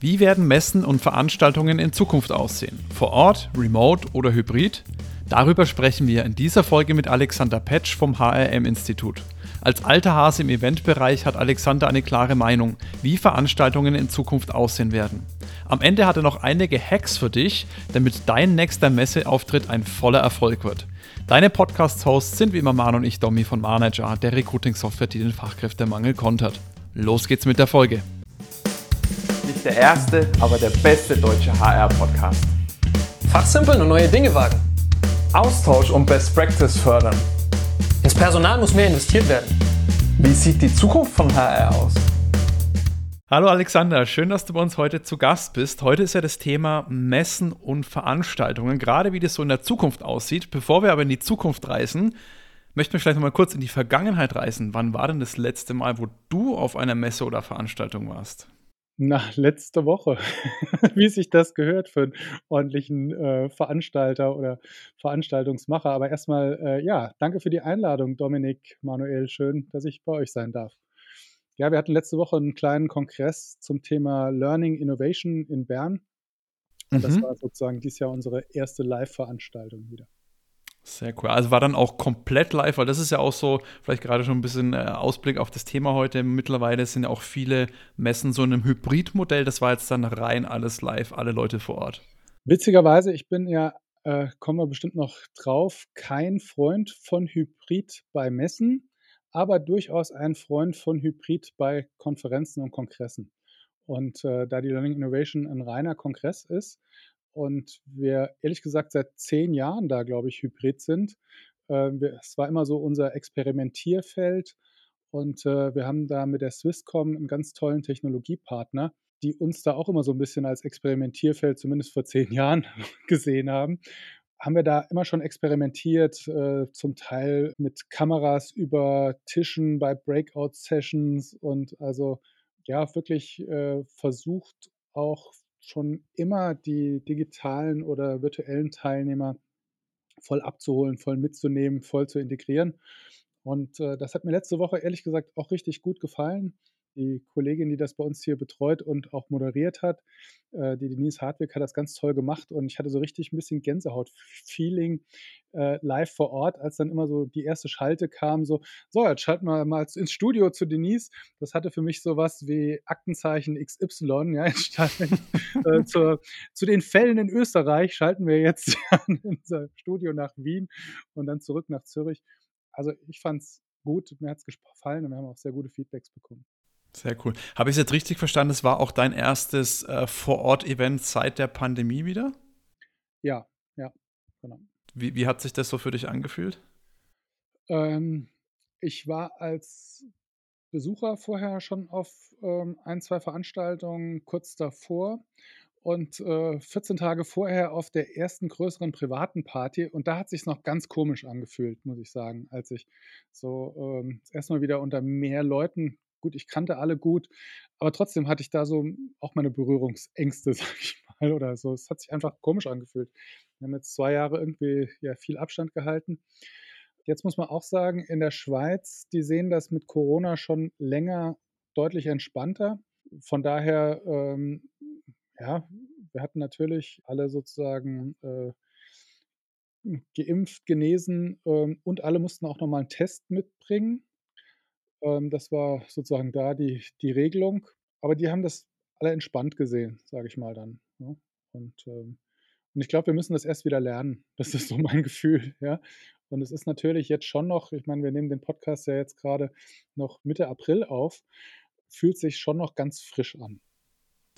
Wie werden Messen und Veranstaltungen in Zukunft aussehen? Vor Ort, remote oder hybrid? Darüber sprechen wir in dieser Folge mit Alexander Petsch vom HRM-Institut. Als alter Hase im Eventbereich hat Alexander eine klare Meinung, wie Veranstaltungen in Zukunft aussehen werden. Am Ende hat er noch einige Hacks für dich, damit dein nächster Messeauftritt ein voller Erfolg wird. Deine Podcast-Hosts sind wie immer Man und ich, Domi von Manager, der Recruiting-Software, die den Fachkräftemangel kontert. Los geht's mit der Folge der erste, aber der beste deutsche HR-Podcast. Fachsimpeln und neue Dinge wagen. Austausch und Best Practice fördern. Ins Personal muss mehr investiert werden. Wie sieht die Zukunft von HR aus? Hallo Alexander, schön, dass du bei uns heute zu Gast bist. Heute ist ja das Thema Messen und Veranstaltungen, gerade wie das so in der Zukunft aussieht. Bevor wir aber in die Zukunft reisen, möchten wir vielleicht noch mal kurz in die Vergangenheit reisen. Wann war denn das letzte Mal, wo du auf einer Messe oder Veranstaltung warst? Na, letzte Woche, wie sich das gehört für einen ordentlichen äh, Veranstalter oder Veranstaltungsmacher. Aber erstmal, äh, ja, danke für die Einladung, Dominik, Manuel. Schön, dass ich bei euch sein darf. Ja, wir hatten letzte Woche einen kleinen Kongress zum Thema Learning Innovation in Bern. Und mhm. das war sozusagen dieses Jahr unsere erste Live-Veranstaltung wieder. Sehr cool. Also war dann auch komplett live, weil das ist ja auch so, vielleicht gerade schon ein bisschen äh, Ausblick auf das Thema heute. Mittlerweile sind ja auch viele Messen so in einem Hybridmodell. Das war jetzt dann rein alles live, alle Leute vor Ort. Witzigerweise, ich bin ja, äh, kommen wir bestimmt noch drauf, kein Freund von Hybrid bei Messen, aber durchaus ein Freund von Hybrid bei Konferenzen und Kongressen. Und äh, da die Learning Innovation ein reiner Kongress ist, und wir ehrlich gesagt seit zehn Jahren da, glaube ich, hybrid sind. Äh, wir, es war immer so unser Experimentierfeld und äh, wir haben da mit der Swisscom einen ganz tollen Technologiepartner, die uns da auch immer so ein bisschen als Experimentierfeld, zumindest vor zehn Jahren, gesehen haben haben wir da immer schon experimentiert, äh, zum Teil mit Kameras über Tischen bei Breakout-Sessions und also ja, wirklich äh, versucht, auch schon immer die digitalen oder virtuellen Teilnehmer voll abzuholen, voll mitzunehmen, voll zu integrieren. Und äh, das hat mir letzte Woche ehrlich gesagt auch richtig gut gefallen die Kollegin, die das bei uns hier betreut und auch moderiert hat, äh, die Denise Hartwig, hat das ganz toll gemacht und ich hatte so richtig ein bisschen Gänsehaut-Feeling äh, live vor Ort, als dann immer so die erste Schalte kam, so, so, jetzt schalten wir mal ins Studio zu Denise. Das hatte für mich so was wie Aktenzeichen XY, ja, jetzt schalten äh, zur, zu den Fällen in Österreich schalten wir jetzt in unser Studio nach Wien und dann zurück nach Zürich. Also ich fand es gut, mir hat es gefallen und wir haben auch sehr gute Feedbacks bekommen. Sehr cool. Habe ich es jetzt richtig verstanden? Es war auch dein erstes äh, Vor-Ort-Event seit der Pandemie wieder? Ja, ja, genau. Wie, wie hat sich das so für dich angefühlt? Ähm, ich war als Besucher vorher schon auf ähm, ein, zwei Veranstaltungen kurz davor und äh, 14 Tage vorher auf der ersten größeren privaten Party. Und da hat sich noch ganz komisch angefühlt, muss ich sagen, als ich so ähm, erstmal wieder unter mehr Leuten gut, ich kannte alle gut, aber trotzdem hatte ich da so auch meine Berührungsängste, sag ich mal, oder so. Es hat sich einfach komisch angefühlt. Wir haben jetzt zwei Jahre irgendwie ja viel Abstand gehalten. Jetzt muss man auch sagen, in der Schweiz, die sehen das mit Corona schon länger deutlich entspannter. Von daher, ähm, ja, wir hatten natürlich alle sozusagen äh, geimpft, genesen ähm, und alle mussten auch nochmal einen Test mitbringen. Ähm, das war sozusagen da die die Regelung. Aber die haben das alle entspannt gesehen, sage ich mal dann, ne? Und, ähm und ich glaube, wir müssen das erst wieder lernen. Das ist so mein Gefühl, ja. Und es ist natürlich jetzt schon noch ich meine, wir nehmen den Podcast ja jetzt gerade noch Mitte April auf, fühlt sich schon noch ganz frisch an.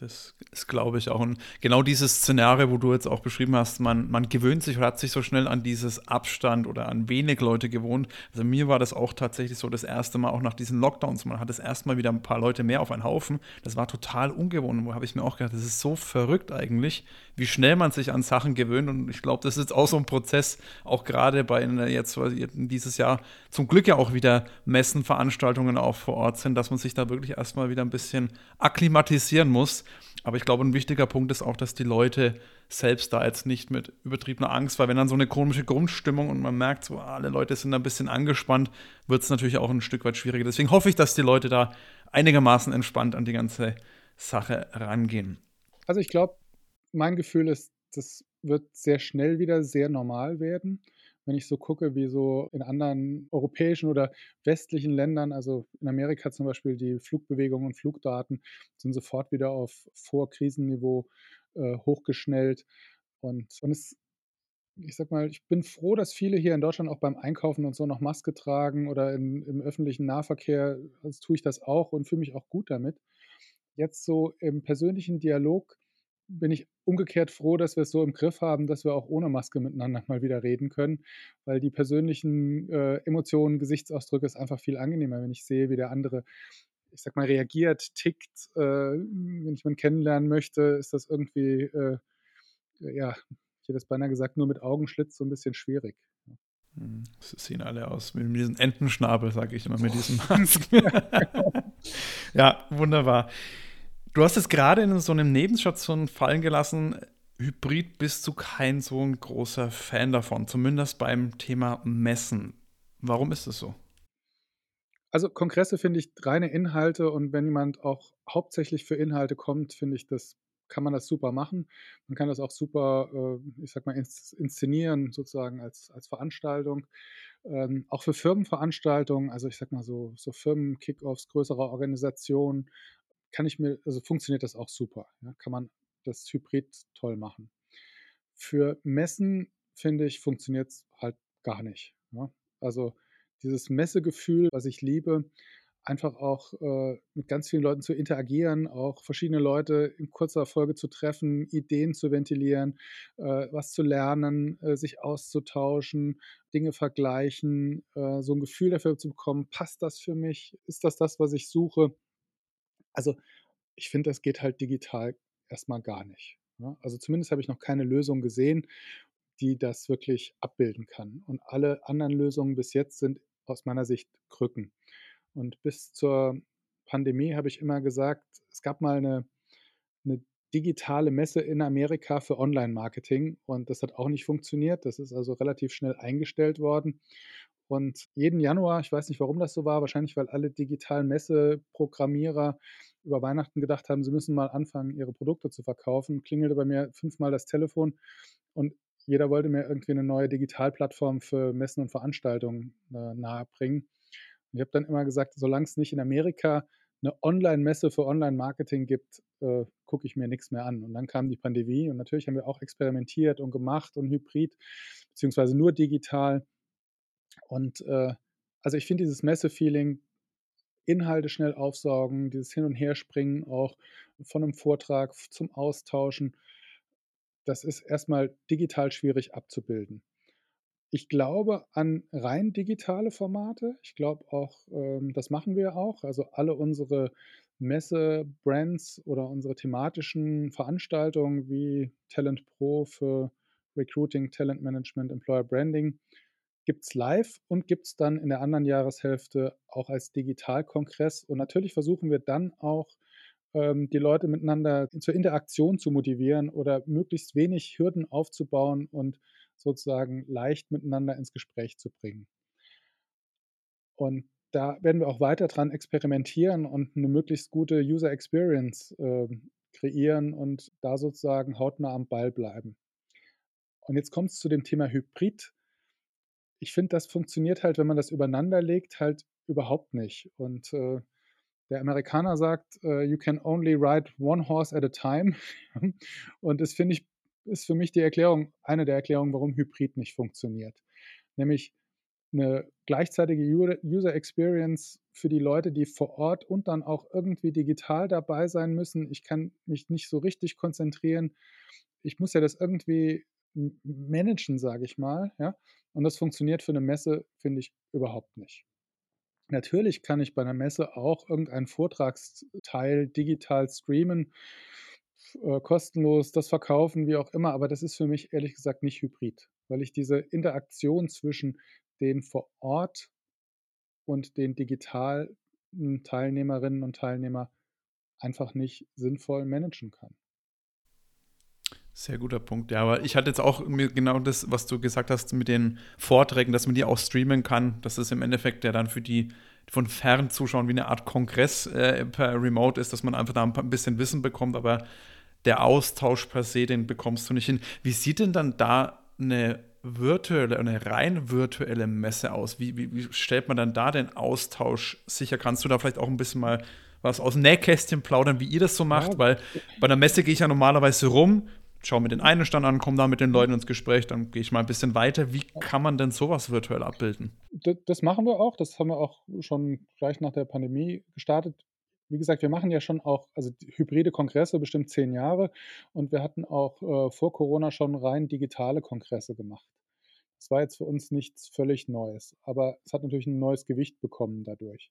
Das ist, glaube ich, auch. Und genau dieses Szenario, wo du jetzt auch beschrieben hast, man, man gewöhnt sich oder hat sich so schnell an dieses Abstand oder an wenig Leute gewohnt. Also mir war das auch tatsächlich so das erste Mal, auch nach diesen Lockdowns. Man hat das erste Mal wieder ein paar Leute mehr auf einen Haufen. Das war total ungewohnt. Wo habe ich mir auch gedacht, das ist so verrückt eigentlich, wie schnell man sich an Sachen gewöhnt. Und ich glaube, das ist auch so ein Prozess, auch gerade bei jetzt dieses Jahr zum Glück ja auch wieder Messen, Veranstaltungen auch vor Ort sind, dass man sich da wirklich erstmal wieder ein bisschen akklimatisieren muss. Aber ich glaube, ein wichtiger Punkt ist auch, dass die Leute selbst da jetzt nicht mit übertriebener Angst, weil wenn dann so eine komische Grundstimmung und man merkt, so alle Leute sind ein bisschen angespannt, wird es natürlich auch ein Stück weit schwieriger. Deswegen hoffe ich, dass die Leute da einigermaßen entspannt an die ganze Sache rangehen. Also ich glaube, mein Gefühl ist, das wird sehr schnell wieder sehr normal werden. Wenn ich so gucke, wie so in anderen europäischen oder westlichen Ländern, also in Amerika zum Beispiel, die Flugbewegungen und Flugdaten sind sofort wieder auf Vorkrisenniveau äh, hochgeschnellt. Und, und es, ich sag mal, ich bin froh, dass viele hier in Deutschland auch beim Einkaufen und so noch Maske tragen oder in, im öffentlichen Nahverkehr. Das tue ich das auch und fühle mich auch gut damit. Jetzt so im persönlichen Dialog bin ich umgekehrt froh, dass wir es so im Griff haben, dass wir auch ohne Maske miteinander mal wieder reden können, weil die persönlichen äh, Emotionen, Gesichtsausdrücke ist einfach viel angenehmer, wenn ich sehe, wie der andere, ich sag mal, reagiert, tickt. Äh, wenn ich man kennenlernen möchte, ist das irgendwie, äh, ja, ich hätte es beinahe gesagt, nur mit Augenschlitz so ein bisschen schwierig. Hm, sie sehen alle aus mit diesem Entenschnabel, sage ich immer, mit diesem Maske. ja, wunderbar. Du hast es gerade in so einem Nebenstation fallen gelassen. Hybrid bist du kein so ein großer Fan davon, zumindest beim Thema Messen. Warum ist es so? Also Kongresse finde ich reine Inhalte und wenn jemand auch hauptsächlich für Inhalte kommt, finde ich, das kann man das super machen. Man kann das auch super, äh, ich sag mal, inszenieren, sozusagen als, als Veranstaltung. Ähm, auch für Firmenveranstaltungen, also ich sag mal so, so Firmen-Kickoffs größerer Organisationen, kann ich mir, also funktioniert das auch super. Ja, kann man das Hybrid toll machen. Für Messen, finde ich, funktioniert es halt gar nicht. Ja. Also dieses Messegefühl, was ich liebe, einfach auch äh, mit ganz vielen Leuten zu interagieren, auch verschiedene Leute in kurzer Folge zu treffen, Ideen zu ventilieren, äh, was zu lernen, äh, sich auszutauschen, Dinge vergleichen, äh, so ein Gefühl dafür zu bekommen, passt das für mich, ist das das, was ich suche? Also, ich finde, das geht halt digital erstmal gar nicht, ne? Also, zumindest habe ich noch keine Lösung gesehen, die das wirklich abbilden kann. Und alle anderen Lösungen bis jetzt sind aus meiner Sicht Krücken. Und bis zur Pandemie habe ich immer gesagt, es gab mal eine 'ne digitale Messe in Amerika für Online-Marketing und das hat auch nicht funktioniert. Das ist also relativ schnell eingestellt worden. Und jeden Januar, ich weiß nicht, warum das so war, wahrscheinlich, weil alle digitalen Messeprogrammierer über Weihnachten gedacht haben, sie müssen mal anfangen, ihre Produkte zu verkaufen, klingelte bei mir fünfmal das Telefon und jeder wollte mir irgendwie eine neue Digitalplattform für Messen und Veranstaltungen äh, nahebringen. Und ich habe dann immer gesagt, solange es nicht in Amerika eine Online-Messe für Online-Marketing gibt, äh, gucke ich mir nichts mehr an. Und dann kam die Pandemie und natürlich haben wir auch experimentiert und gemacht und hybrid, beziehungsweise nur digital. Und äh, also ich finde dieses Messe-Feeling, Inhalte schnell aufsaugen, dieses Hin- und Herspringen auch von einem Vortrag zum Austauschen, das ist erstmal digital schwierig abzubilden. Ich glaube an rein digitale Formate. Ich glaube auch, ähm, das machen wir auch. Also alle unsere Messe-Brands oder unsere thematischen Veranstaltungen wie Talent Pro für Recruiting, Talent Management, Employer Branding gibt es live und gibt es dann in der anderen Jahreshälfte auch als Digitalkongress. Und natürlich versuchen wir dann auch, ähm, die Leute miteinander zur Interaktion zu motivieren oder möglichst wenig Hürden aufzubauen und sozusagen leicht miteinander ins Gespräch zu bringen. Und da werden wir auch weiter dran experimentieren und eine möglichst gute User Experience äh, kreieren und da sozusagen hautnah am Ball bleiben. Und jetzt kommt es zu dem Thema Hybrid ich finde, das funktioniert halt, wenn man das übereinander legt, halt überhaupt nicht. Und äh, der Amerikaner sagt, uh, you can only ride one horse at a time. Und das finde ich, ist für mich die Erklärung, eine der Erklärungen, warum Hybrid nicht funktioniert. Nämlich eine gleichzeitige User Experience für die Leute, die vor Ort und dann auch irgendwie digital dabei sein müssen. Ich kann mich nicht so richtig konzentrieren. Ich muss ja das irgendwie managen, sage ich mal. Ja? Und das funktioniert für eine Messe, finde ich, überhaupt nicht. Natürlich kann ich bei einer Messe auch irgendeinen Vortragsteil digital streamen, äh, kostenlos das verkaufen, wie auch immer, aber das ist für mich ehrlich gesagt nicht hybrid, weil ich diese Interaktion zwischen den vor Ort und den digitalen Teilnehmerinnen und Teilnehmern einfach nicht sinnvoll managen kann. Sehr guter Punkt, ja. Aber ich hatte jetzt auch genau das, was du gesagt hast mit den Vorträgen, dass man die auch streamen kann. Das ist im Endeffekt ja dann für die von fern zuschauen wie eine Art Kongress äh, per Remote ist, dass man einfach da ein bisschen Wissen bekommt. Aber der Austausch per se, den bekommst du nicht hin. Wie sieht denn dann da eine virtuelle, eine rein virtuelle Messe aus? Wie, wie, wie stellt man dann da den Austausch sicher? Kannst du da vielleicht auch ein bisschen mal was aus dem Nähkästchen plaudern, wie ihr das so macht? Ja. Weil bei einer Messe gehe ich ja normalerweise rum, schaue mir den einen Stand an, komme da mit den Leuten ins Gespräch, dann gehe ich mal ein bisschen weiter. Wie kann man denn sowas virtuell abbilden? Das machen wir auch. Das haben wir auch schon gleich nach der Pandemie gestartet. Wie gesagt, wir machen ja schon auch, also hybride Kongresse bestimmt zehn Jahre und wir hatten auch äh, vor Corona schon rein digitale Kongresse gemacht. Das war jetzt für uns nichts völlig Neues, aber es hat natürlich ein neues Gewicht bekommen dadurch.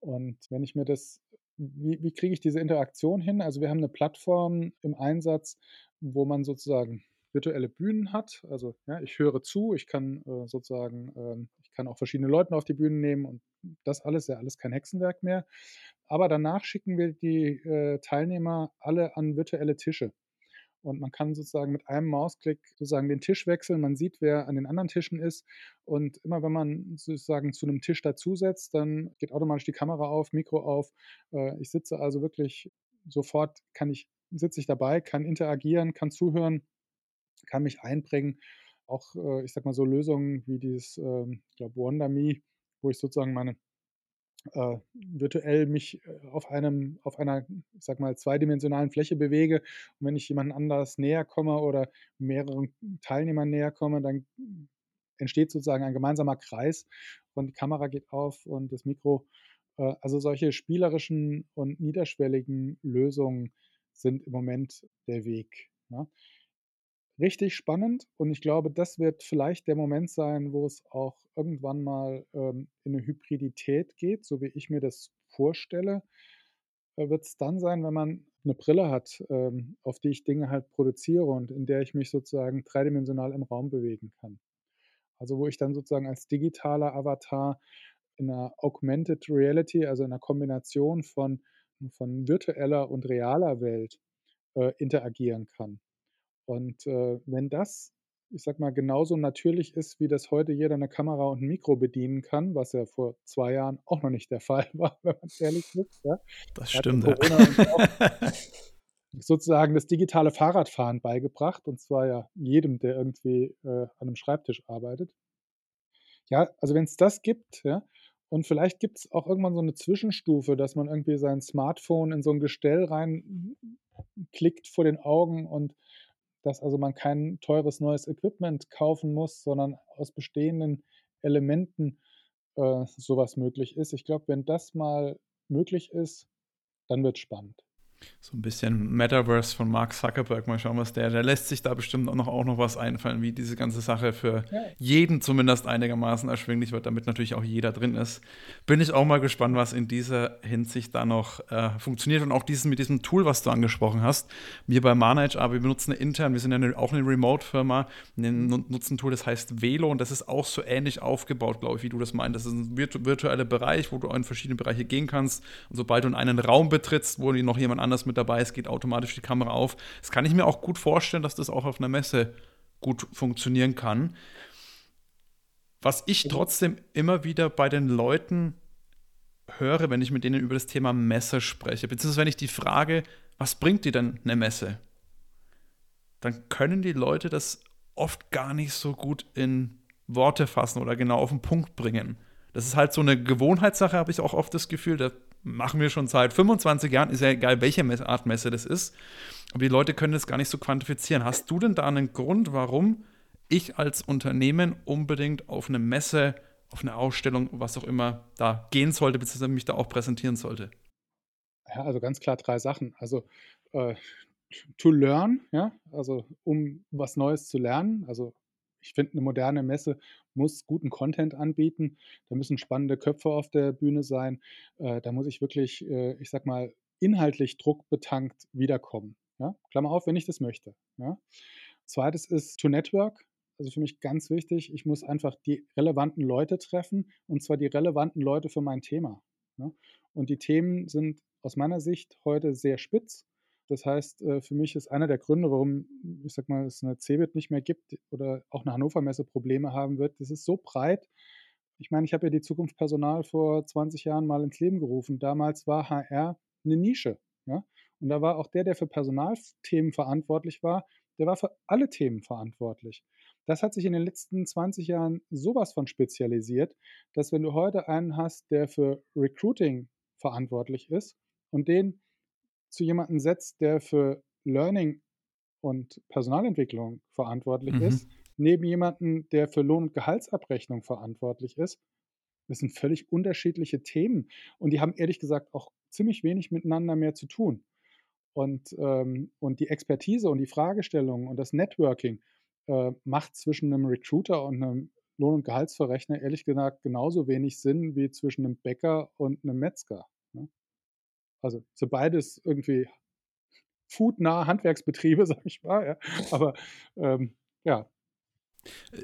Und wenn ich mir das, wie, wie kriege ich diese Interaktion hin? Also wir haben eine Plattform im Einsatz, wo man sozusagen virtuelle Bühnen hat. Also ja, ich höre zu, ich kann äh, sozusagen, äh, ich kann auch verschiedene Leute auf die Bühne nehmen und das alles, ja alles kein Hexenwerk mehr. Aber danach schicken wir die äh, Teilnehmer alle an virtuelle Tische. Und man kann sozusagen mit einem Mausklick sozusagen den Tisch wechseln. Man sieht, wer an den anderen Tischen ist. Und immer wenn man sozusagen zu einem Tisch dazusetzt, dann geht automatisch die Kamera auf, Mikro auf. Äh, ich sitze also wirklich sofort, kann ich, sitze ich dabei, kann interagieren, kann zuhören, kann mich einbringen. Auch, äh, ich sag mal, so Lösungen wie dieses, ähm, ich glaube, WonderMe, wo ich sozusagen meine äh, virtuell mich äh, auf einem, auf einer, ich sag mal, zweidimensionalen Fläche bewege und wenn ich jemand anders näher komme oder mehreren Teilnehmern näher komme, dann entsteht sozusagen ein gemeinsamer Kreis und die Kamera geht auf und das Mikro. Äh, also solche spielerischen und niederschwelligen Lösungen sind im Moment der Weg. Ja richtig spannend und ich glaube, das wird vielleicht der Moment sein, wo es auch irgendwann mal ähm, in eine Hybridität geht, so wie ich mir das vorstelle. Äh, wird es dann sein, wenn man eine Brille hat, ähm, auf die ich Dinge halt produziere und in der ich mich sozusagen dreidimensional im Raum bewegen kann. Also wo ich dann sozusagen als digitaler Avatar in einer Augmented Reality, also in einer Kombination von, von virtueller und realer Welt äh, interagieren kann. Und äh, wenn das, ich sag mal, genauso natürlich ist, wie das heute jeder eine Kamera und ein Mikro bedienen kann, was ja vor zwei Jahren auch noch nicht der Fall war, wenn man ehrlich ist. Ja. Das stimmt. Ja. sozusagen das digitale Fahrradfahren beigebracht, und zwar ja jedem, der irgendwie äh, an einem Schreibtisch arbeitet. Ja, also wenn es das gibt, ja, und vielleicht gibt es auch irgendwann so eine Zwischenstufe, dass man irgendwie sein Smartphone in so ein Gestell reinklickt vor den Augen und dass also man kein teures neues Equipment kaufen muss, sondern aus bestehenden Elementen äh, sowas möglich ist. Ich glaube, wenn das mal möglich ist, dann wird es spannend. So ein bisschen Metaverse von Mark Zuckerberg, mal schauen, was der, der lässt sich da bestimmt auch noch, auch noch was einfallen, wie diese ganze Sache für jeden zumindest einigermaßen erschwinglich wird, damit natürlich auch jeder drin ist. Bin ich auch mal gespannt, was in dieser Hinsicht da noch äh, funktioniert und auch dieses, mit diesem Tool, was du angesprochen hast. Wir bei Manage, aber wir benutzen intern, wir sind ja eine, auch eine Remote-Firma, nutzen ein Tool, das heißt Velo und das ist auch so ähnlich aufgebaut, glaube ich, wie du das meinst. Das ist ein virtu virtueller Bereich, wo du in verschiedene Bereiche gehen kannst und sobald du in einen Raum betrittst, wo noch jemand anders anders mit dabei ist, geht automatisch die Kamera auf. Das kann ich mir auch gut vorstellen, dass das auch auf einer Messe gut funktionieren kann. Was ich trotzdem immer wieder bei den Leuten höre, wenn ich mit denen über das Thema Messe spreche, beziehungsweise wenn ich die frage, was bringt dir denn eine Messe? Dann können die Leute das oft gar nicht so gut in Worte fassen oder genau auf den Punkt bringen. Das ist halt so eine Gewohnheitssache, habe ich auch oft das Gefühl. Da machen wir schon seit 25 Jahren, ist ja egal, welche Art Messe das ist. Aber die Leute können das gar nicht so quantifizieren. Hast du denn da einen Grund, warum ich als Unternehmen unbedingt auf eine Messe, auf eine Ausstellung, was auch immer, da gehen sollte, beziehungsweise mich da auch präsentieren sollte? Ja, also ganz klar drei Sachen. Also äh, to learn, ja, also um was Neues zu lernen. Also ich finde, eine moderne Messe muss guten Content anbieten. Da müssen spannende Köpfe auf der Bühne sein. Äh, da muss ich wirklich, äh, ich sag mal, inhaltlich druckbetankt wiederkommen. Ja? Klammer auf, wenn ich das möchte. Ja? Zweites ist to network. Also für mich ganz wichtig, ich muss einfach die relevanten Leute treffen und zwar die relevanten Leute für mein Thema. Ja? Und die Themen sind aus meiner Sicht heute sehr spitz das heißt, äh, für mich ist einer der Gründe, warum, ich sag mal, es eine CeBIT nicht mehr gibt oder auch eine Hannover Messe Probleme haben wird, das ist so breit. Ich meine, ich habe ja die Zukunft Personal vor 20 Jahren mal ins Leben gerufen. Damals war HR eine Nische. Ja? Und da war auch der, der für Personalthemen verantwortlich war, der war für alle Themen verantwortlich. Das hat sich in den letzten 20 Jahren sowas von spezialisiert, dass wenn du heute einen hast, der für Recruiting verantwortlich ist und den zu jemandem setzt, der für Learning und Personalentwicklung verantwortlich Mhm. ist, neben jemanden, der für Lohn- und Gehaltsabrechnung verantwortlich ist, das sind völlig unterschiedliche Themen und die haben ehrlich gesagt auch ziemlich wenig miteinander mehr zu tun. Und, ähm, und die Expertise und die Fragestellungen und das Networking äh, macht zwischen einem Recruiter und einem Lohn- und Gehaltsverrechner ehrlich gesagt genauso wenig Sinn wie zwischen einem Bäcker und einem Metzger. Also so beides irgendwie foodnahe Handwerksbetriebe, sag ich mal. Ja. Aber ähm, ja,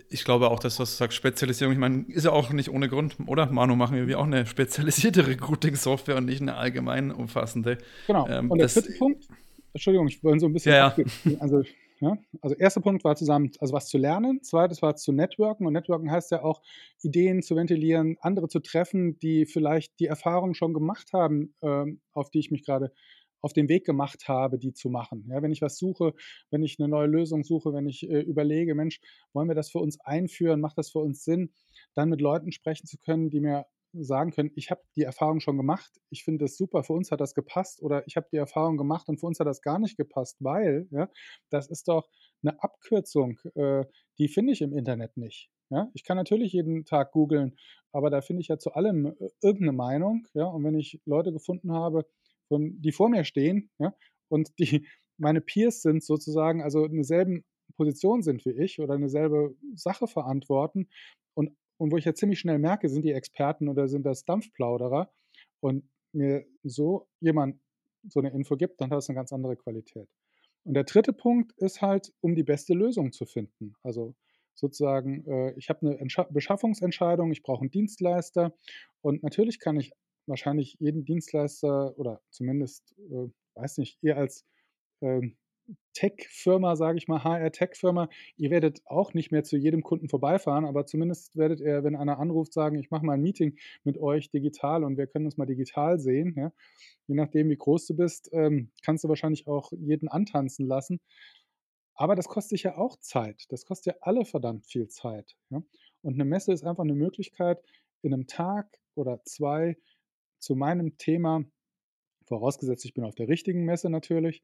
Ich glaube auch, dass das sagt Spezialisierung, ich meine, ist ja auch nicht ohne Grund, oder? Manu, machen wir auch eine spezialisierte Recruiting-Software und nicht eine allgemein umfassende. genau. Ähm, und der dritte Punkt, Entschuldigung, ich wollte so ein bisschen Ja, ja. Also, ja, also erster Punkt war zusammen, also was zu lernen, zweites war zu networken. Und networken heißt ja auch Ideen zu ventilieren, andere zu treffen, die vielleicht die Erfahrung schon gemacht haben, ähm, auf die ich mich gerade auf den Weg gemacht habe, die zu machen. Ja, wenn ich was suche, wenn ich eine neue Lösung suche, wenn ich äh, überlege, Mensch, wollen wir das für uns einführen, macht das für uns Sinn, dann mit Leuten sprechen zu können, die mir sagen können, ich habe die Erfahrung schon gemacht, ich finde das super, für uns hat das gepasst oder ich habe die Erfahrung gemacht und für uns hat das gar nicht gepasst, weil, ja, das ist doch eine Abkürzung, äh, die finde ich im Internet nicht. Ja? Ich kann natürlich jeden Tag googeln, aber da finde ich ja zu allem äh, irgendeine Meinung. Ja? Und wenn ich Leute gefunden habe, von, die vor mir stehen ja, und die meine Peers sind sozusagen, also in derselben Position sind wie ich oder eine selbe Sache verantworten und, und wo ich ja ziemlich schnell merke, sind die Experten oder sind das Dampfplauderer und mir so jemand so eine Info gibt, dann hat das eine ganz andere Qualität. Und der dritte Punkt ist halt, um die beste Lösung zu finden. Also sozusagen, äh, ich habe eine Entscha Beschaffungsentscheidung, ich brauche einen Dienstleister und natürlich kann ich wahrscheinlich jeden Dienstleister oder zumindest, äh, weiß nicht, ihr als ähm, Tech-Firma, sage ich mal, HR-Tech-Firma, ihr werdet auch nicht mehr zu jedem Kunden vorbeifahren, aber zumindest werdet ihr, wenn einer anruft, sagen, ich mache mal ein Meeting mit euch digital und wir können uns mal digital sehen. Ja? Je nachdem, wie groß du bist, ähm, kannst du wahrscheinlich auch jeden antanzen lassen. Aber das kostet dich ja auch Zeit. Das kostet ja alle verdammt viel Zeit. Ja? Und eine Messe ist einfach eine Möglichkeit, in einem Tag oder zwei zu meinem Thema, vorausgesetzt ich bin auf der richtigen Messe natürlich,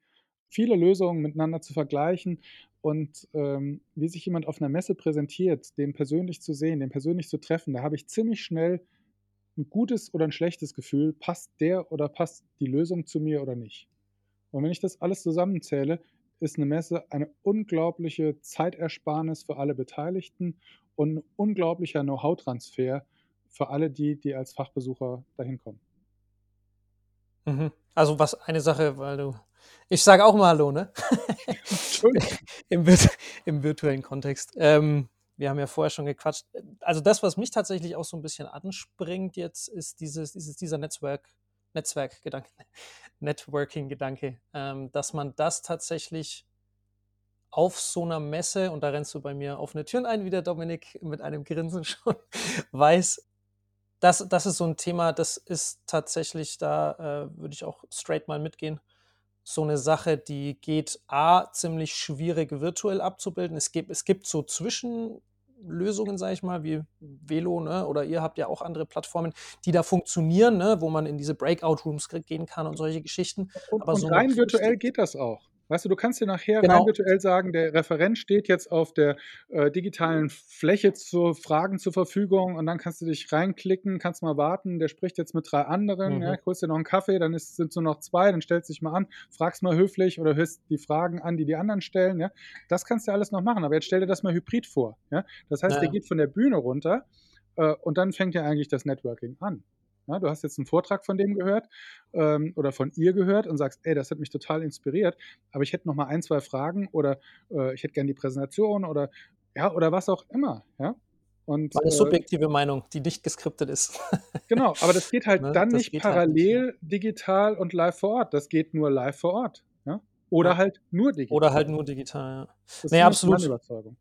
viele Lösungen miteinander zu vergleichen und ähm, wie sich jemand auf einer Messe präsentiert, den persönlich zu sehen, den persönlich zu treffen, da habe ich ziemlich schnell ein gutes oder ein schlechtes Gefühl, passt der oder passt die Lösung zu mir oder nicht. Und wenn ich das alles zusammenzähle, ist eine Messe eine unglaubliche Zeitersparnis für alle Beteiligten und ein unglaublicher Know-how-Transfer für alle die, die als Fachbesucher dahin kommen. Mhm. Also was eine Sache, weil du, ich sage auch mal Hallo, ne? Entschuldigung. Im, Im virtuellen Kontext. Ähm, wir haben ja vorher schon gequatscht. Also das, was mich tatsächlich auch so ein bisschen anspringt jetzt, ist dieses, dieses dieser Netzwerk, Netzwerkgedanke, Networking-Gedanke, ähm, dass man das tatsächlich auf so einer Messe, und da rennst du bei mir offene Türen ein, wie der Dominik mit einem Grinsen schon weiß, das, das ist so ein Thema, das ist tatsächlich, da äh, würde ich auch straight mal mitgehen, so eine Sache, die geht A, ziemlich schwierig virtuell abzubilden. Es gibt, es gibt so Zwischenlösungen, sage ich mal, wie Velo, ne? oder ihr habt ja auch andere Plattformen, die da funktionieren, ne? wo man in diese Breakout-Rooms gehen kann und solche Geschichten. Und, Aber und so rein virtuell geht das auch. Weißt du, du kannst dir nachher Genau. rein virtuell sagen, der Referent steht jetzt auf der äh, digitalen Fläche zu Fragen zur Verfügung und dann kannst du dich reinklicken, kannst mal warten, der spricht jetzt mit drei anderen, Mhm. ja, holst dir noch einen Kaffee, dann ist, sind es nur noch zwei, dann stellst du dich mal an, fragst mal höflich oder hörst die Fragen an, die die anderen stellen, ja. Das kannst du alles noch machen, aber jetzt stell dir das mal hybrid vor, ja. Das heißt, Ja. der geht von der Bühne runter äh, und dann fängt ja eigentlich das Networking an. Ja, du hast jetzt einen Vortrag von dem gehört ähm, oder von ihr gehört und sagst, ey, das hat mich total inspiriert, aber ich hätte noch mal ein, zwei Fragen oder äh, ich hätte gerne die Präsentation oder ja, oder was auch immer, ja. Und Meine äh, subjektive Meinung, die nicht geskriptet ist. genau, aber das geht halt Ne, dann das nicht geht halt nicht, parallel digital und live vor Ort. Das geht nur live vor Ort, ja. Oder Ja. halt nur digital. Oder halt nur digital, ja. Das ist absolut. meine Überzeugung.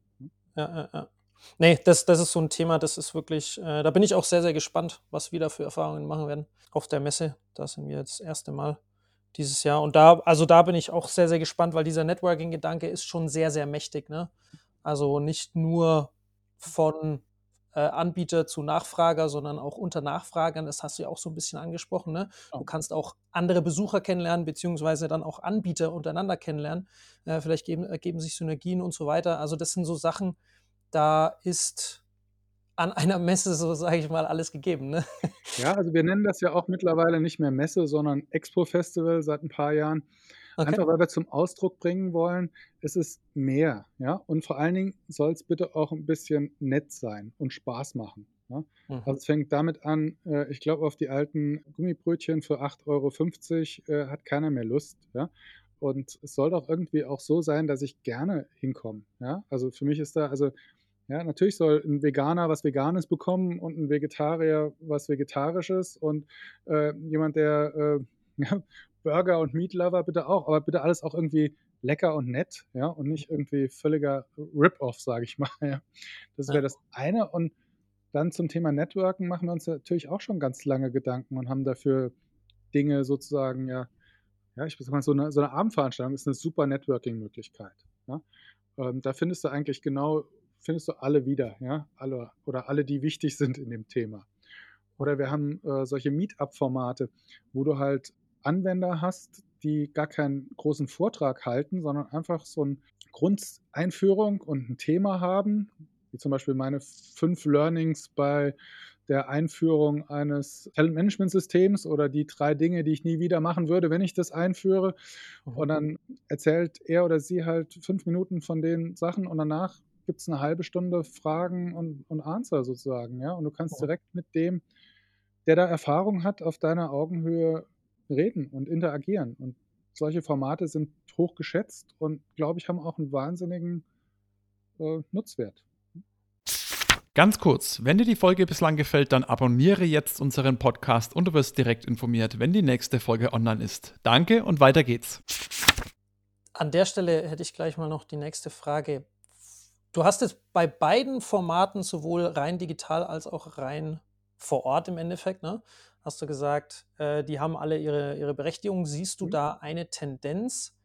Ja, ja, ja. Nee, das, das ist so ein Thema, das ist wirklich, äh, da bin ich auch sehr, sehr gespannt, was wir da für Erfahrungen machen werden auf der Messe. Da sind wir jetzt das erste Mal dieses Jahr. Und da, also da bin ich auch sehr, sehr gespannt, weil dieser Networking-Gedanke ist schon sehr, sehr mächtig. Ne? Also nicht nur von äh, Anbieter zu Nachfrager, sondern auch unter Nachfragern. Das hast du ja auch so ein bisschen angesprochen. Ne? Du kannst auch andere Besucher kennenlernen, beziehungsweise dann auch Anbieter untereinander kennenlernen. Äh, vielleicht geben, ergeben sich Synergien und so weiter. Also das sind so Sachen, da ist an einer Messe, so sage ich mal, alles gegeben. Ne? Ja, also wir nennen das ja auch mittlerweile nicht mehr Messe, sondern Expo-Festival seit ein paar Jahren. Okay. Einfach weil wir zum Ausdruck bringen wollen, es ist mehr, ja. Und vor allen Dingen soll es bitte auch ein bisschen nett sein und Spaß machen. Ja? Mhm. Also es fängt damit an, äh, ich glaube, auf die alten Gummibrötchen für 8,50 Euro äh, hat keiner mehr Lust, ja. Und es soll doch irgendwie auch so sein, dass ich gerne hinkomme. Ja? Also für mich ist da, also ja, natürlich soll ein Veganer was Veganes bekommen und ein Vegetarier was Vegetarisches und äh, jemand, der äh, ja, Burger und Meat Lover bitte auch, aber bitte alles auch irgendwie lecker und nett, ja, und nicht irgendwie völliger Rip-Off, sage ich mal. Ja. Das wäre das eine. Und dann zum Thema Networken machen wir uns natürlich auch schon ganz lange Gedanken und haben dafür Dinge sozusagen, ja, ja, ich sag mal, so eine, so eine Abendveranstaltung ist eine super Networking-Möglichkeit. Ja. Ähm, da findest du eigentlich genau findest du alle wieder, ja, alle oder alle, die wichtig sind in dem Thema. Oder wir haben äh, solche Meetup-Formate, wo du halt Anwender hast, die gar keinen großen Vortrag halten, sondern einfach so eine Grundeinführung und ein Thema haben, wie zum Beispiel meine fünf Learnings bei der Einführung eines Talentmanagement-Systems oder die drei Dinge, die ich nie wieder machen würde, wenn ich das einführe. Mhm. Und dann erzählt er oder sie halt fünf Minuten von den Sachen und danach gibt es eine halbe Stunde Fragen und, und Answer sozusagen, ja. Und du kannst direkt mit dem, der da Erfahrung hat, auf deiner Augenhöhe reden und interagieren. Und solche Formate sind hoch geschätzt und, glaube ich, haben auch einen wahnsinnigen äh, Nutzwert. Ganz kurz, wenn dir die Folge bislang gefällt, dann abonniere jetzt unseren Podcast und du wirst direkt informiert, wenn die nächste Folge online ist. Danke und weiter geht's. An der Stelle hätte ich gleich mal noch die nächste Frage. Du hast jetzt bei beiden Formaten sowohl rein digital als auch rein vor Ort im Endeffekt, ne? Hast du gesagt, äh, die haben alle ihre, ihre Berechtigung. Siehst du mhm. da eine Tendenz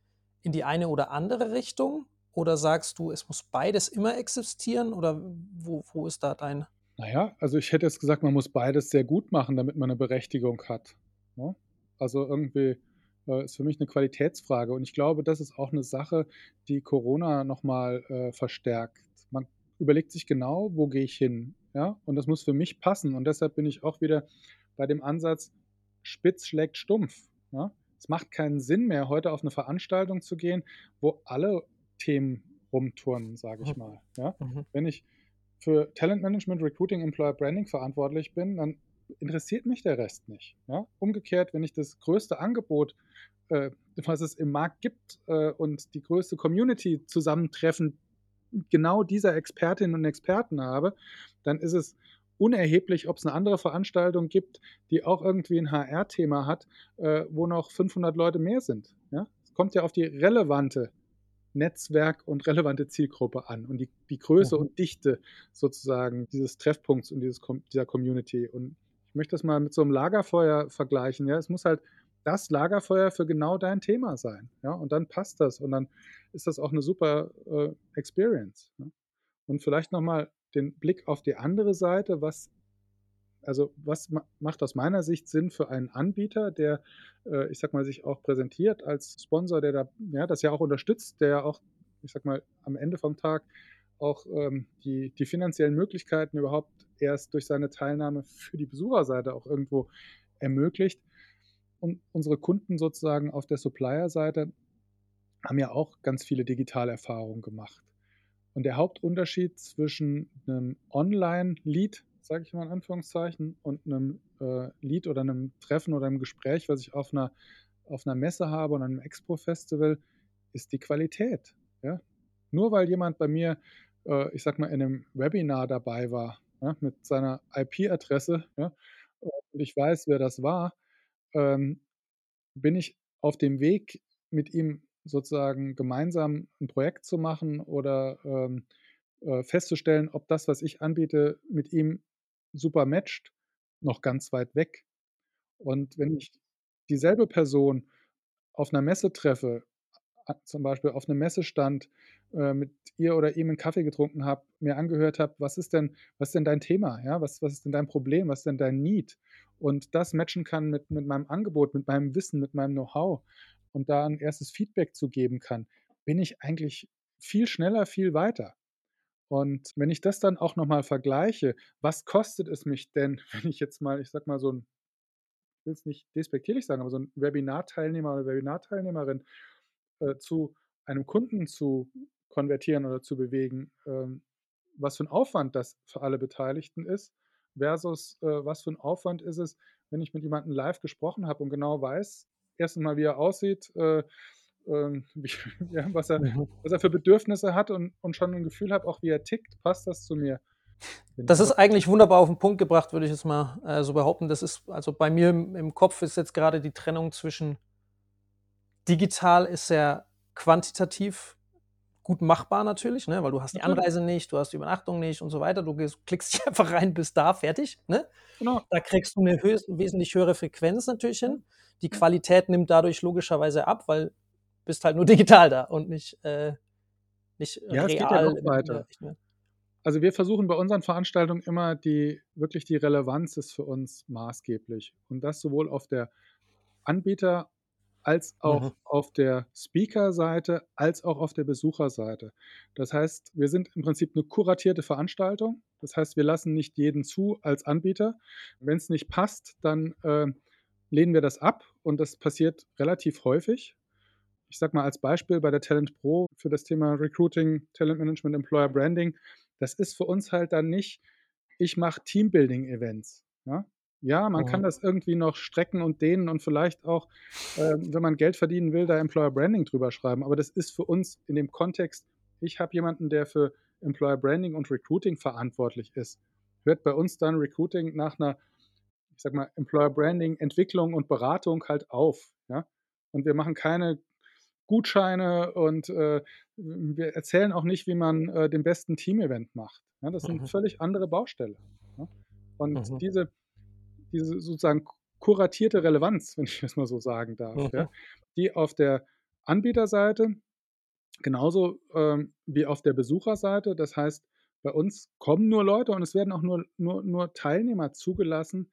in die eine oder andere Richtung? Oder sagst du, es muss beides immer existieren? Oder wo, wo ist da dein. Naja, also ich hätte jetzt gesagt, man muss beides sehr gut machen, damit man eine Berechtigung hat. Ne? Also irgendwie äh, ist für mich eine Qualitätsfrage. Und ich glaube, das ist auch eine Sache, die Corona nochmal äh, verstärkt. Man überlegt sich genau, wo gehe ich hin. Ja? Und das muss für mich passen. Und deshalb bin ich auch wieder bei dem Ansatz, spitz schlägt stumpf. Ja? Es macht keinen Sinn mehr, heute auf eine Veranstaltung zu gehen, wo alle Themen rumturnen, sage ich mhm. mal. Ja? Mhm. Wenn ich für Talentmanagement, Recruiting, Employer Branding verantwortlich bin, dann interessiert mich der Rest nicht. Ja? Umgekehrt, wenn ich das größte Angebot, äh, was es im Markt gibt äh, und die größte Community zusammentreffen, genau dieser Expertinnen und Experten habe, dann ist es unerheblich, ob es eine andere Veranstaltung gibt, die auch irgendwie ein HR-Thema hat, äh, wo noch 500 Leute mehr sind. Ja? Es kommt ja auf die relevante Netzwerk und relevante Zielgruppe an und die, die Größe mhm. und Dichte sozusagen dieses Treffpunkts und dieses, dieser Community. Und ich möchte das mal mit so einem Lagerfeuer vergleichen. Ja, es muss halt das Lagerfeuer für genau dein Thema sein. Ja, und dann passt das und dann ist das auch eine super äh, Experience. Ja? Und vielleicht nochmal den Blick auf die andere Seite, was also was macht aus meiner Sicht Sinn für einen Anbieter, der, äh, ich sag mal, sich auch präsentiert als Sponsor, der da, ja, das ja auch unterstützt, der auch, ich sag mal, am Ende vom Tag auch ähm, die, die finanziellen Möglichkeiten überhaupt erst durch seine Teilnahme für die Besucherseite auch irgendwo ermöglicht. Und unsere Kunden sozusagen auf der Supplier-Seite haben ja auch ganz viele digitale Erfahrungen gemacht. Und der Hauptunterschied zwischen einem Online-Lead, sage ich mal in Anführungszeichen, und einem äh, Lead oder einem Treffen oder einem Gespräch, was ich auf einer, auf einer Messe habe oder einem Expo-Festival, ist die Qualität. Ja? Nur weil jemand bei mir äh, ich sag mal, in einem Webinar dabei war, ja, mit seiner IP-Adresse, ja, und ich weiß, wer das war, ähm, bin ich auf dem Weg, mit ihm sozusagen gemeinsam ein Projekt zu machen oder ähm, äh, festzustellen, ob das, was ich anbiete, mit ihm super matcht, noch ganz weit weg. Und wenn ich dieselbe Person auf einer Messe treffe, zum Beispiel auf einem Messestand äh, mit ihr oder ihm einen Kaffee getrunken habe, mir angehört habe, was ist denn, was ist denn dein Thema, ja, was, was ist denn dein Problem, was ist denn dein Need? Und das matchen kann mit, mit meinem Angebot, mit meinem Wissen, mit meinem Know-how. Und da ein erstes Feedback zu geben kann, bin ich eigentlich viel schneller, viel weiter. Und wenn ich das dann auch nochmal vergleiche, was kostet es mich denn, wenn ich jetzt mal, ich sag mal so ein, ich will es nicht despektierlich sagen, aber so ein Webinar-Teilnehmer oder Webinarteilnehmerin äh, zu einem Kunden zu konvertieren oder zu bewegen, ähm, was für ein Aufwand das für alle Beteiligten ist, versus äh, was für ein Aufwand ist es, wenn ich mit jemandem live gesprochen habe und genau weiß, erstens mal, wie er aussieht, äh, wie, ja, was, er, mhm. was er für Bedürfnisse hat und, und schon ein Gefühl habe, auch wie er tickt, passt das zu mir. Das ist eigentlich wunderbar auf den Punkt gebracht, würde ich jetzt mal äh, so behaupten. Das ist, also bei mir im, im Kopf ist jetzt gerade die Trennung zwischen digital ist sehr quantitativ gut machbar natürlich, ne? weil du hast die Anreise nicht, du hast die Übernachtung nicht und so weiter. Du klickst dich einfach rein, bis da, fertig. Ne? Genau. Da kriegst du eine höchst, wesentlich höhere Frequenz natürlich hin. Die Qualität nimmt dadurch logischerweise ab, weil bist halt nur digital da und nicht, äh, nicht ja, real. Es geht ja noch weiter. Also wir versuchen bei unseren Veranstaltungen immer die, wirklich die Relevanz ist für uns maßgeblich. Und das sowohl auf der Anbieter- als auch mhm. auf der Speaker-Seite, als auch auf der Besucherseite. Das heißt, wir sind im Prinzip eine kuratierte Veranstaltung. Das heißt, wir lassen nicht jeden zu als Anbieter. Wenn es nicht passt, dann äh, lehnen wir das ab und das passiert relativ häufig ich sage mal als Beispiel bei der Talent Pro für das Thema Recruiting, Talent Management, Employer Branding, das ist für uns halt dann nicht, ich mache Teambuilding-Events. Ja? Ja, man mhm. kann das irgendwie noch strecken und dehnen und vielleicht auch, äh, wenn man Geld verdienen will, da Employer Branding drüber schreiben. Aber das ist für uns in dem Kontext, ich habe jemanden, der für Employer Branding und Recruiting verantwortlich ist. Hört bei uns dann Recruiting nach einer, ich sag mal, Employer Branding, Entwicklung und Beratung halt auf. Ja? Und wir machen keine Gutscheine und äh, wir erzählen auch nicht, wie man äh, den besten Team-Event macht. Ja, das sind mhm. völlig andere Baustelle. Ja? Und mhm. diese, diese sozusagen kuratierte Relevanz, wenn ich das mal so sagen darf, mhm. ja, die auf der Anbieterseite genauso ähm, wie auf der Besucherseite, das heißt, bei uns kommen nur Leute und es werden auch nur, nur, nur Teilnehmer zugelassen,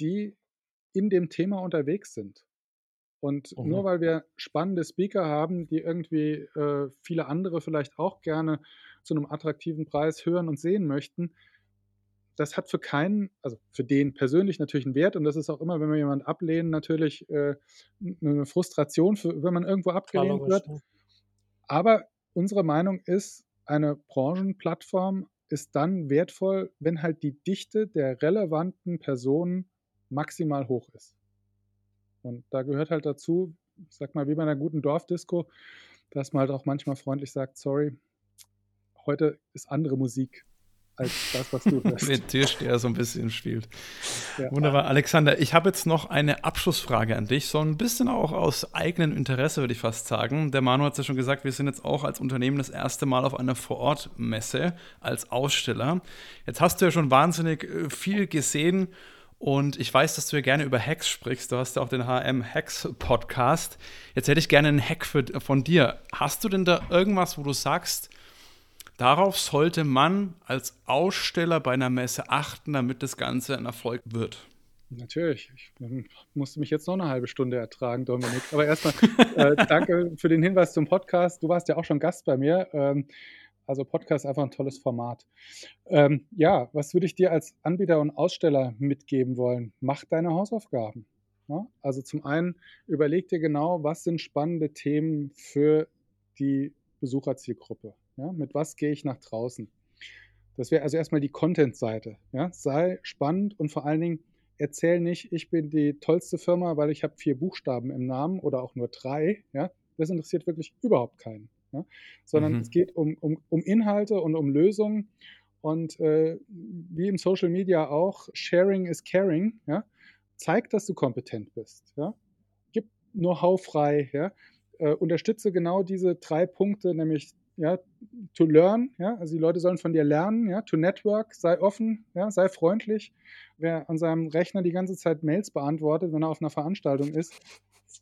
die in dem Thema unterwegs sind. Und mhm. nur weil wir spannende Speaker haben, die irgendwie äh, viele andere vielleicht auch gerne zu einem attraktiven Preis hören und sehen möchten, das hat für keinen, also für den persönlich natürlich einen Wert und das ist auch immer, wenn wir jemanden ablehnen, natürlich äh, eine Frustration, für, wenn man irgendwo abgelehnt wird. Aber unsere Meinung ist, eine Branchenplattform ist dann wertvoll, wenn halt die Dichte der relevanten Personen maximal hoch ist. Und da gehört halt dazu, ich sag mal, wie bei einer guten Dorfdisco, dass man halt auch manchmal freundlich sagt, sorry, heute ist andere Musik als das, was du hörst. Der Tisch, der so ein bisschen spielt. Ja. Wunderbar. Alexander, ich habe jetzt noch eine Abschlussfrage an dich, so ein bisschen auch aus eigenem Interesse, würde ich fast sagen. Der Manu hat es ja schon gesagt, wir sind jetzt auch als Unternehmen das erste Mal auf einer Vorortmesse als Aussteller. Jetzt hast du ja schon wahnsinnig äh, viel gesehen und ich weiß, dass du ja gerne über Hacks sprichst. Du hast ja auch den HM Hacks Podcast. Jetzt hätte ich gerne einen Hack für, von dir. Hast du denn da irgendwas, wo du sagst, darauf sollte man als Aussteller bei einer Messe achten, damit das Ganze ein Erfolg wird? Natürlich. Ich musste mich jetzt noch eine halbe Stunde ertragen, Dominik. Aber erstmal äh, danke für den Hinweis zum Podcast. Du warst ja auch schon Gast bei mir. Ähm, also Podcast ist einfach ein tolles Format. Ähm, ja, was würde ich dir als Anbieter und Aussteller mitgeben wollen? Mach deine Hausaufgaben. Ja? Also zum einen überleg dir genau, was sind spannende Themen für die Besucherzielgruppe. Ja? Mit was gehe ich nach draußen? Das wäre also erstmal die Content-Seite. Ja? Sei spannend und vor allen Dingen erzähl nicht, ich bin die tollste Firma, weil ich habe vier Buchstaben im Namen oder auch nur drei. Ja? Das interessiert wirklich überhaupt keinen ja? sondern mhm. es geht um, um, um Inhalte und um Lösungen. Und äh, wie im Social Media auch, Sharing is Caring. Ja? Zeig, dass du kompetent bist. Ja? Gib Know-how frei. Ja? Äh, unterstütze genau diese drei Punkte, nämlich ja, to learn, ja, also die Leute sollen von dir lernen, ja, to network, sei offen, ja, sei freundlich. Wer an seinem Rechner die ganze Zeit Mails beantwortet, wenn er auf einer Veranstaltung ist,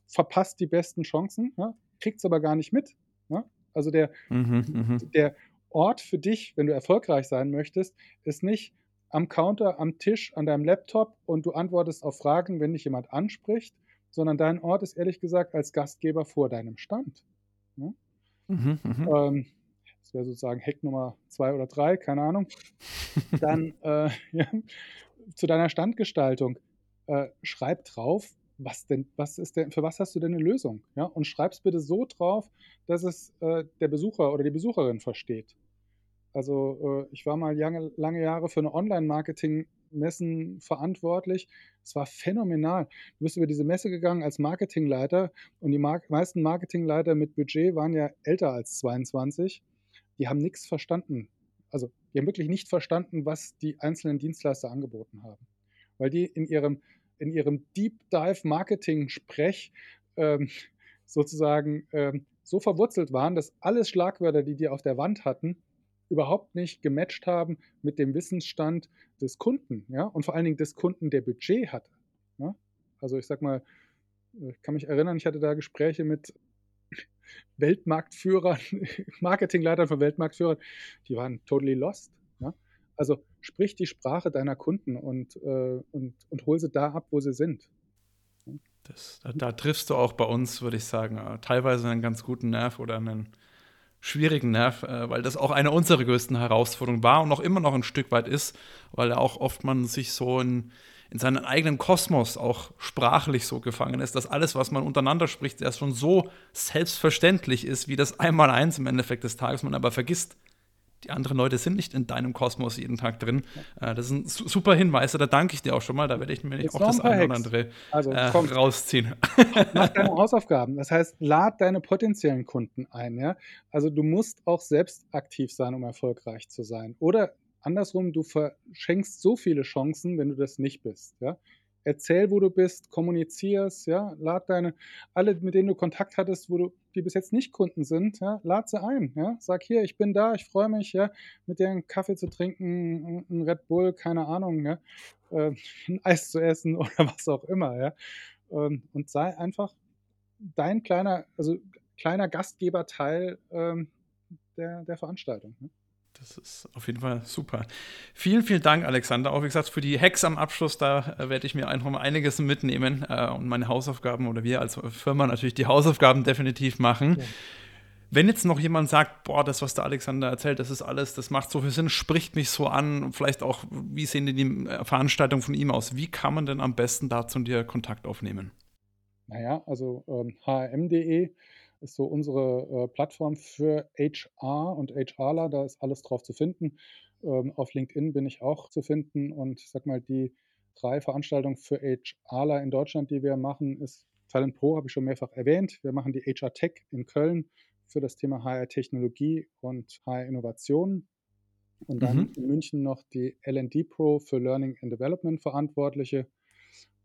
verpasst die besten Chancen, ja, kriegt es aber gar nicht mit. Ja? Also der, mhm, mhm, der Ort für dich, wenn du erfolgreich sein möchtest, ist nicht am Counter, am Tisch, an deinem Laptop und du antwortest auf Fragen, wenn dich jemand anspricht, sondern dein Ort ist ehrlich gesagt als Gastgeber vor deinem Stand. Ja? Mhm, mhm. ähm, das wäre sozusagen Hack Nummer zwei oder drei, keine Ahnung. Dann äh, ja, zu deiner Standgestaltung. Äh, schreib drauf, was denn, was ist denn, für was hast du denn eine Lösung? Ja? Und schreib es bitte so drauf, dass es äh, der Besucher oder die Besucherin versteht. Also äh, ich war mal lange, lange Jahre für eine Online-Marketing-Messen verantwortlich. Es war phänomenal. Du bist über diese Messe gegangen als Marketingleiter und die Mar meisten Marketingleiter mit Budget waren ja älter als 22. Die haben nichts verstanden. Also die haben wirklich nicht verstanden, was die einzelnen Dienstleister angeboten haben. Weil die in ihrem, in ihrem Deep Dive Marketing-Sprech ähm, sozusagen ähm, so verwurzelt waren, dass alles Schlagwörter, die die auf der Wand hatten, überhaupt nicht gematcht haben mit dem Wissensstand des Kunden, ja, und vor allen Dingen des Kunden, der Budget hatte. Ja? Also ich sag mal, ich kann mich erinnern, ich hatte da Gespräche mit Weltmarktführern, Marketingleitern von Weltmarktführern, die waren totally lost. Ja? Also sprich die Sprache deiner Kunden und, äh, und, und hol sie da ab, wo sie sind. Das, da, da, triffst du auch bei uns, würde ich sagen, äh, teilweise einen ganz guten Nerv oder einen schwierigen Nerv, äh, weil das auch eine unserer größten Herausforderungen war und auch immer noch ein Stück weit ist, weil auch oft man sich so in, in seinen eigenen Kosmos auch sprachlich so gefangen ist, dass alles, was man untereinander spricht, erst schon so selbstverständlich ist, wie das Einmal-Eins im Endeffekt des Tages, man aber vergisst, die anderen Leute sind nicht in deinem Kosmos jeden Tag drin. Äh, das ein super Hinweis, da danke ich dir auch schon mal. Da werde ich mir auch das eine oder andere also, äh, rausziehen. Mach deine Hausaufgaben. Das heißt, lad deine potenziellen Kunden ein. Ja? Also du musst auch selbst aktiv sein, um erfolgreich zu sein. Oder andersrum, du verschenkst so viele Chancen, wenn du das nicht bist. Ja? Erzähl, wo du bist, kommunizierst, ja, lad deine, alle, mit denen du Kontakt hattest, wo du, die bis jetzt nicht Kunden sind, ja, lad sie ein, ja, sag hier, ich bin da, ich freue mich, ja, mit dir einen Kaffee zu trinken, einen Red Bull, keine Ahnung, ja, äh, ein Eis zu essen oder was auch immer, ja, ähm, und sei einfach dein kleiner, also kleiner Gastgeberteil ähm, der, der Veranstaltung. Ne? Das ist auf jeden Fall super. Vielen, vielen Dank, Alexander. Auch wie gesagt, für die Hacks am Abschluss, da äh, werde ich mir einfach mal einiges mitnehmen äh, und meine Hausaufgaben oder wir als Firma natürlich die Hausaufgaben definitiv machen. Ja. Wenn jetzt noch jemand sagt, boah, das, was der Alexander erzählt, das ist alles, das macht so viel Sinn, spricht mich so an, vielleicht auch, wie sehen denn die äh, Veranstaltungen von ihm aus? Wie kann man denn am besten dazu dir Kontakt aufnehmen? Naja, also ähm, hrm.de ist so unsere äh, Plattform für HR und HRler. Da ist alles drauf zu finden. Ähm, auf LinkedIn bin ich auch zu finden. Und ich sag mal, die drei Veranstaltungen für HRler in Deutschland, die wir machen, ist Talent Pro, habe ich schon mehrfach erwähnt. Wir machen die HR Tech in Köln für das Thema HR Technologie und HR Innovation. Und dann mhm. in München noch die LD Pro für Learning and Development Verantwortliche.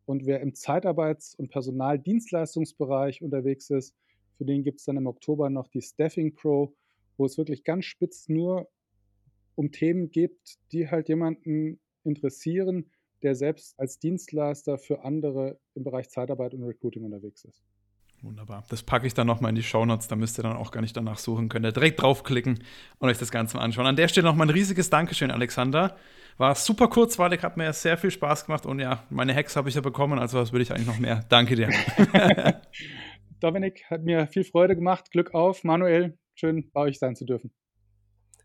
Und wer im Zeitarbeits- und Personaldienstleistungsbereich unterwegs ist, für den gibt es dann im Oktober noch die Staffing Pro, wo es wirklich ganz spitz nur um Themen gibt, die halt jemanden interessieren, der selbst als Dienstleister für andere im Bereich Zeitarbeit und Recruiting unterwegs ist. Wunderbar. Das packe ich dann nochmal in die Shownotes, da müsst ihr dann auch gar nicht danach suchen, könnt ihr direkt draufklicken und euch das Ganze mal anschauen. An der Stelle nochmal ein riesiges Dankeschön, Alexander. War super kurzweilig, hat mir sehr viel Spaß gemacht und ja, meine Hacks habe ich ja bekommen, also was würde ich eigentlich noch mehr. Danke dir. Dominik, hat mir viel Freude gemacht. Glück auf. Manuel, schön bei euch sein zu dürfen.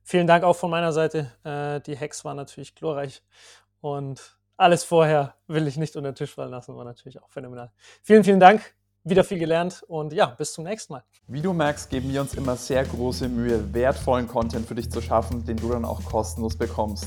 Vielen Dank auch von meiner Seite. Äh, die Hacks waren natürlich glorreich und alles vorher will ich nicht unter den Tisch fallen lassen, war natürlich auch phänomenal. Vielen, vielen Dank. Wieder viel gelernt und ja, bis zum nächsten Mal. Wie du merkst, geben wir uns immer sehr große Mühe, wertvollen Content für dich zu schaffen, den du dann auch kostenlos bekommst.